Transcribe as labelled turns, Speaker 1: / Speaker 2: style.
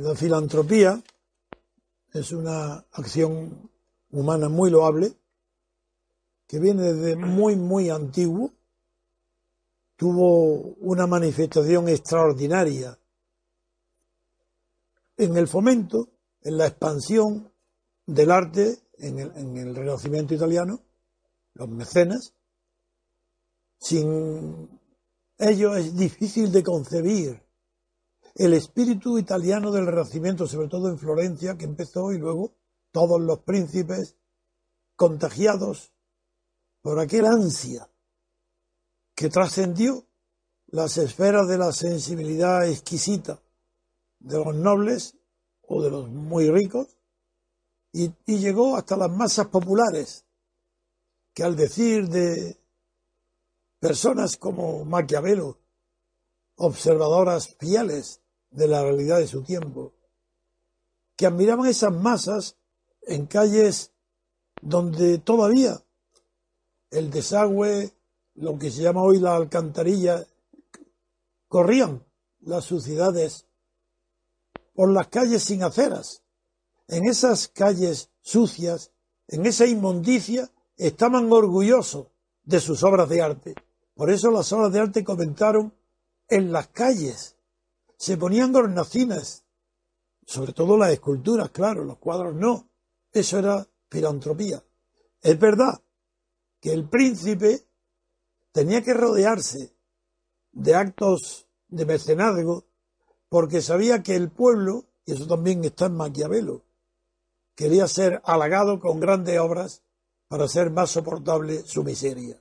Speaker 1: La filantropía es una acción humana muy loable que viene desde muy, muy antiguo. Tuvo una manifestación extraordinaria en el fomento, en la expansión del arte en el, en el Renacimiento italiano, los mecenas. Sin ello es difícil de concebir el espíritu italiano del Renacimiento, sobre todo en Florencia, que empezó y luego todos los príncipes contagiados por aquel ansia que trascendió las esferas de la sensibilidad exquisita de los nobles o de los muy ricos y, y llegó hasta las masas populares, que al decir de personas como Maquiavelo, observadoras fieles de la realidad de su tiempo, que admiraban esas masas en calles donde todavía el desagüe, lo que se llama hoy la alcantarilla, corrían las suciedades por las calles sin aceras. En esas calles sucias, en esa inmundicia, estaban orgullosos de sus obras de arte. Por eso las obras de arte comentaron en las calles. Se ponían hornacinas, sobre todo las esculturas, claro, los cuadros no. Eso era filantropía. Es verdad que el príncipe tenía que rodearse de actos de mecenazgo porque sabía que el pueblo, y eso también está en Maquiavelo, quería ser halagado con grandes obras para hacer más soportable su miseria.